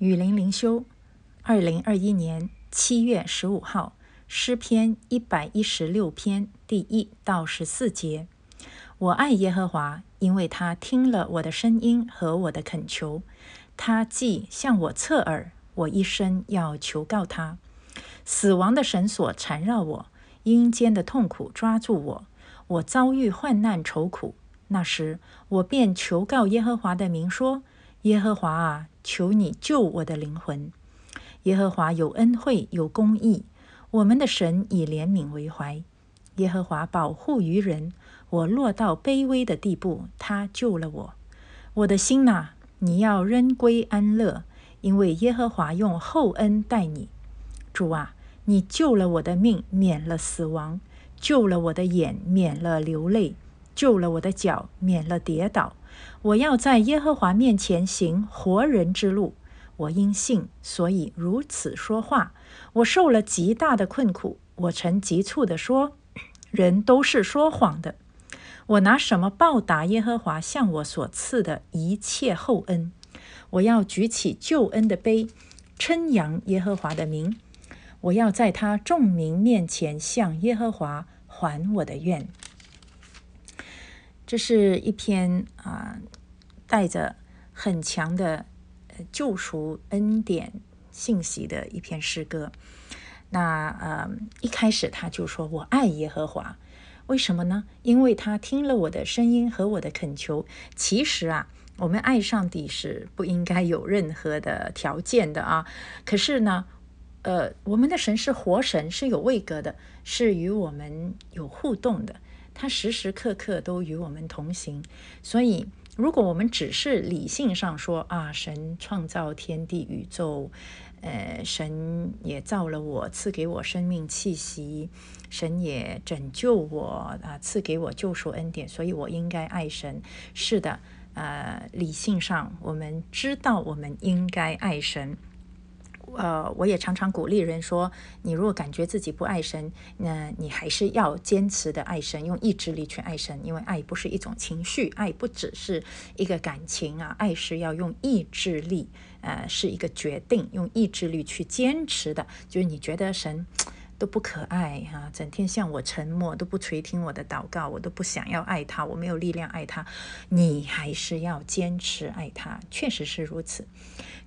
雨林灵修，二零二一年七月十五号，诗篇一百一十六篇第一到十四节。我爱耶和华，因为他听了我的声音和我的恳求。他既向我侧耳，我一生要求告他。死亡的绳索缠绕我，阴间的痛苦抓住我，我遭遇患难愁苦。那时，我便求告耶和华的名，说：耶和华啊！求你救我的灵魂，耶和华有恩惠有公义，我们的神以怜悯为怀。耶和华保护于人，我落到卑微的地步，他救了我。我的心呐，你要仍归安乐，因为耶和华用厚恩待你。主啊，你救了我的命，免了死亡；救了我的眼，免了流泪；救了我的脚，免了跌倒。我要在耶和华面前行活人之路。我因信，所以如此说话。我受了极大的困苦，我曾急促地说：“人都是说谎的。”我拿什么报答耶和华向我所赐的一切厚恩？我要举起救恩的杯，称扬耶和华的名。我要在他众民面前向耶和华还我的愿。这是一篇啊，带着很强的呃救赎恩典信息的一篇诗歌。那呃，一开始他就说：“我爱耶和华，为什么呢？因为他听了我的声音和我的恳求。其实啊，我们爱上帝是不应该有任何的条件的啊。可是呢，呃，我们的神是活神，是有位格的，是与我们有互动的。”他时时刻刻都与我们同行，所以如果我们只是理性上说啊，神创造天地宇宙，呃，神也造了我，赐给我生命气息，神也拯救我啊，赐给我救赎恩典，所以我应该爱神。是的，呃，理性上我们知道我们应该爱神。呃，我也常常鼓励人说，你如果感觉自己不爱神，那你还是要坚持的爱神，用意志力去爱神，因为爱不是一种情绪，爱不只是一个感情啊，爱是要用意志力，呃，是一个决定，用意志力去坚持的。就是你觉得神。都不可爱哈，整天向我沉默，都不垂听我的祷告，我都不想要爱他，我没有力量爱他。你还是要坚持爱他，确实是如此。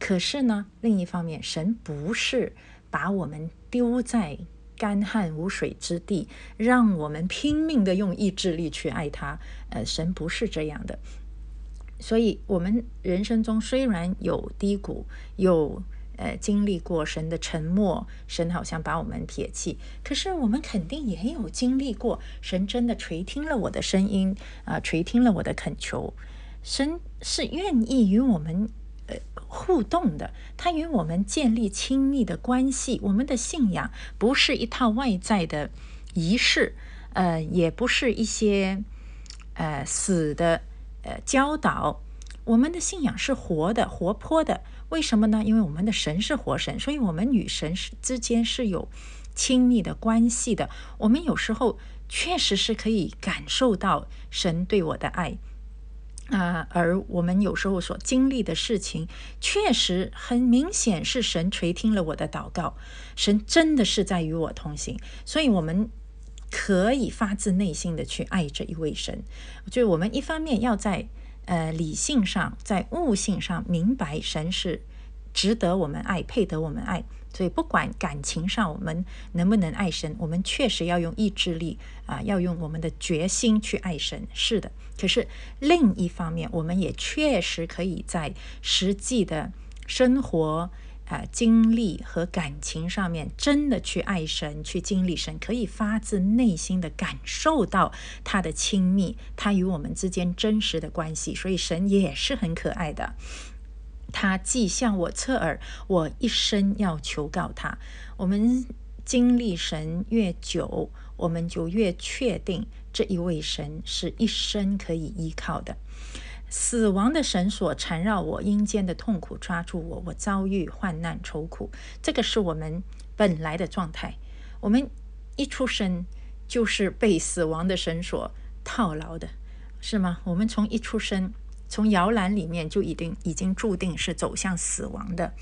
可是呢，另一方面，神不是把我们丢在干旱无水之地，让我们拼命的用意志力去爱他。呃，神不是这样的。所以，我们人生中虽然有低谷，有。呃，经历过神的沉默，神好像把我们撇弃。可是我们肯定也有经历过，神真的垂听了我的声音啊，垂听了我的恳求。神是愿意与我们呃互动的，他与我们建立亲密的关系。我们的信仰不是一套外在的仪式，呃，也不是一些呃死的呃教导。我们的信仰是活的、活泼的。为什么呢？因为我们的神是活神，所以我们与神是之间是有亲密的关系的。我们有时候确实是可以感受到神对我的爱啊，而我们有时候所经历的事情，确实很明显是神垂听了我的祷告，神真的是在与我同行，所以我们可以发自内心的去爱这一位神。就我们一方面要在。呃，理性上，在悟性上明白神是值得我们爱、配得我们爱，所以不管感情上我们能不能爱神，我们确实要用意志力啊，要用我们的决心去爱神。是的，可是另一方面，我们也确实可以在实际的生活。啊，经历和感情上面，真的去爱神，去经历神，可以发自内心的感受到他的亲密，他与我们之间真实的关系。所以神也是很可爱的。他既向我侧耳，我一生要求告他。我们经历神越久，我们就越确定这一位神是一生可以依靠的。死亡的绳索缠绕我，阴间的痛苦抓住我，我遭遇患难愁苦。这个是我们本来的状态。我们一出生就是被死亡的绳索套牢的，是吗？我们从一出生从摇篮里面就已经已经注定是走向死亡的。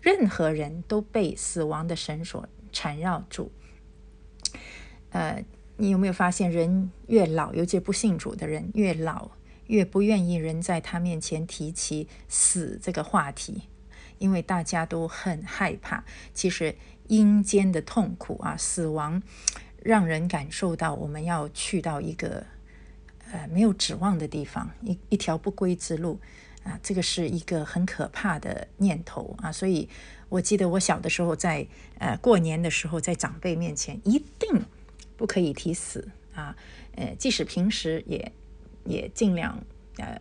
任何人都被死亡的绳索缠绕住。呃，你有没有发现，人越老，尤其不信主的人越老，越不愿意人在他面前提起死这个话题，因为大家都很害怕。其实阴间的痛苦啊，死亡，让人感受到我们要去到一个呃没有指望的地方，一一条不归之路啊，这个是一个很可怕的念头啊。所以我记得我小的时候，在呃过年的时候，在长辈面前一定。不可以提死啊，呃，即使平时也也尽量呃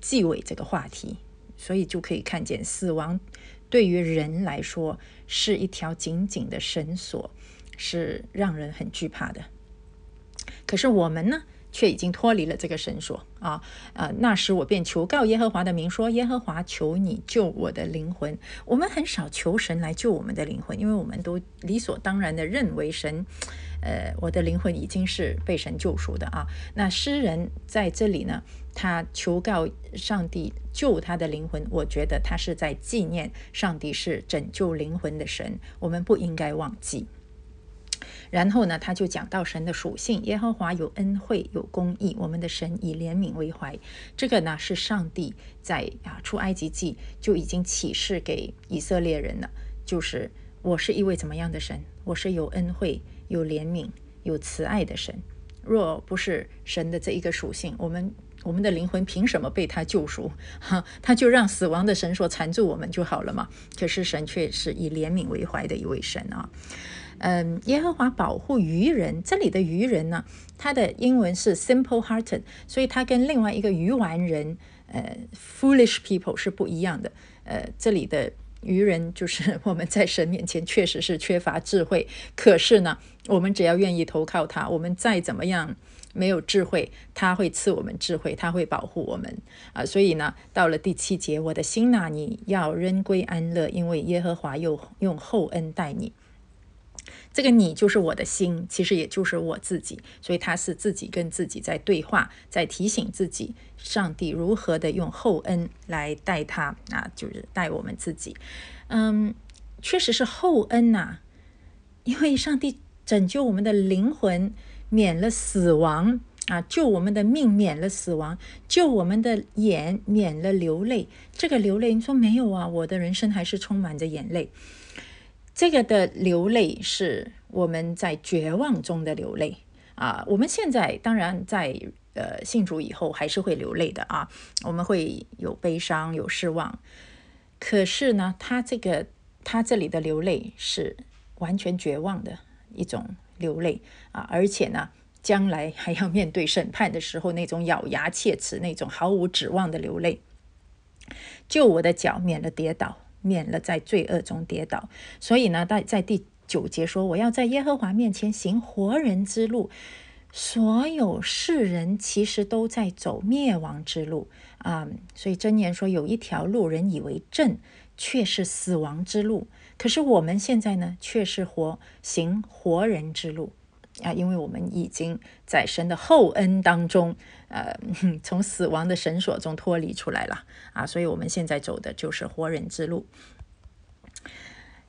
忌讳这个话题，所以就可以看见死亡对于人来说是一条紧紧的绳索，是让人很惧怕的。可是我们呢？却已经脱离了这个绳索啊！呃，那时我便求告耶和华的名，说：“耶和华，求你救我的灵魂。”我们很少求神来救我们的灵魂，因为我们都理所当然的认为神，呃，我的灵魂已经是被神救赎的啊。那诗人在这里呢，他求告上帝救他的灵魂，我觉得他是在纪念上帝是拯救灵魂的神，我们不应该忘记。然后呢，他就讲到神的属性，耶和华有恩惠，有公义，我们的神以怜悯为怀。这个呢，是上帝在啊出埃及记就已经启示给以色列人了，就是我是一位怎么样的神？我是有恩惠、有怜悯、有慈爱的神。若不是神的这一个属性，我们我们的灵魂凭什么被他救赎？哈，他就让死亡的神所缠住我们就好了嘛。可是神却是以怜悯为怀的一位神啊。嗯，耶和华保护愚人。这里的愚人呢，他的英文是 simple-hearted，所以他跟另外一个愚顽人，呃，foolish people 是不一样的。呃，这里的愚人就是我们在神面前确实是缺乏智慧，可是呢，我们只要愿意投靠他，我们再怎么样没有智慧，他会赐我们智慧，他会保护我们啊。所以呢，到了第七节，我的心呐，你要仍归安乐，因为耶和华又用厚恩待你。这个你就是我的心，其实也就是我自己，所以他是自己跟自己在对话，在提醒自己，上帝如何的用厚恩来待他啊，就是待我们自己。嗯，确实是厚恩呐，因为上帝拯救我们的灵魂，免了死亡啊，救我们的命，免了死亡，救我们的眼，免了流泪。这个流泪，你说没有啊？我的人生还是充满着眼泪。这个的流泪是我们在绝望中的流泪啊！我们现在当然在呃信主以后还是会流泪的啊，我们会有悲伤有失望。可是呢，他这个他这里的流泪是完全绝望的一种流泪啊，而且呢，将来还要面对审判的时候那种咬牙切齿、那种毫无指望的流泪。救我的脚，免了跌倒。免了在罪恶中跌倒，所以呢，在在第九节说：“我要在耶和华面前行活人之路。”所有世人其实都在走灭亡之路啊！所以箴言说：“有一条路，人以为正，却是死亡之路。”可是我们现在呢，却是活行活人之路。啊，因为我们已经在神的厚恩当中，呃，从死亡的绳索中脱离出来了啊，所以我们现在走的就是活人之路。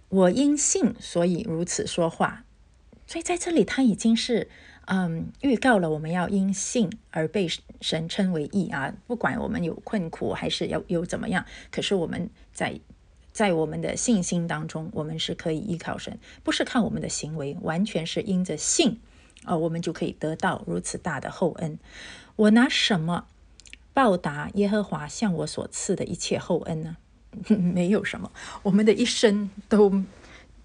我因信，所以如此说话。所以在这里，他已经是嗯预告了我们要因信而被神称为义啊。不管我们有困苦还是要有怎么样，可是我们在。在我们的信心当中，我们是可以依靠神，不是看我们的行为，完全是因着信，啊，我们就可以得到如此大的厚恩。我拿什么报答耶和华向我所赐的一切厚恩呢？没有什么，我们的一生都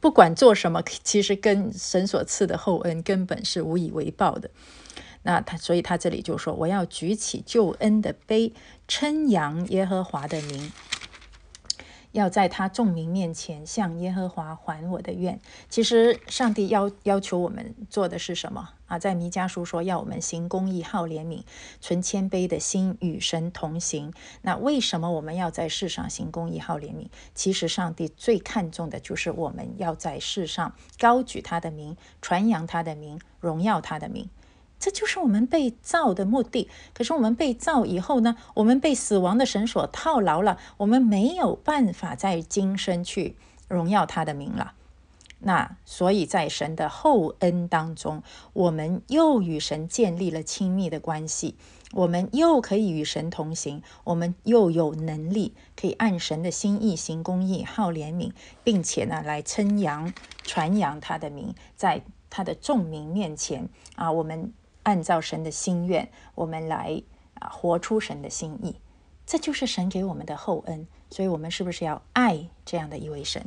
不管做什么，其实跟神所赐的厚恩根本是无以为报的。那他，所以他这里就说：“我要举起救恩的杯，称扬耶和华的名。”要在他众民面前向耶和华还我的愿。其实上帝要要求我们做的是什么啊？在弥迦书说要我们行公义、好怜悯、存谦卑的心，与神同行。那为什么我们要在世上行公义、好怜悯？其实上帝最看重的就是我们要在世上高举他的名，传扬他的名，荣耀他的名。这就是我们被造的目的。可是我们被造以后呢，我们被死亡的绳索套牢了，我们没有办法在今生去荣耀他的名了。那所以，在神的厚恩当中，我们又与神建立了亲密的关系，我们又可以与神同行，我们又有能力可以按神的心意行公义、好怜悯，并且呢，来称扬、传扬他的名，在他的众民面前啊，我们按照神的心愿，我们来啊，活出神的心意，这就是神给我们的厚恩。所以，我们是不是要爱这样的一位神？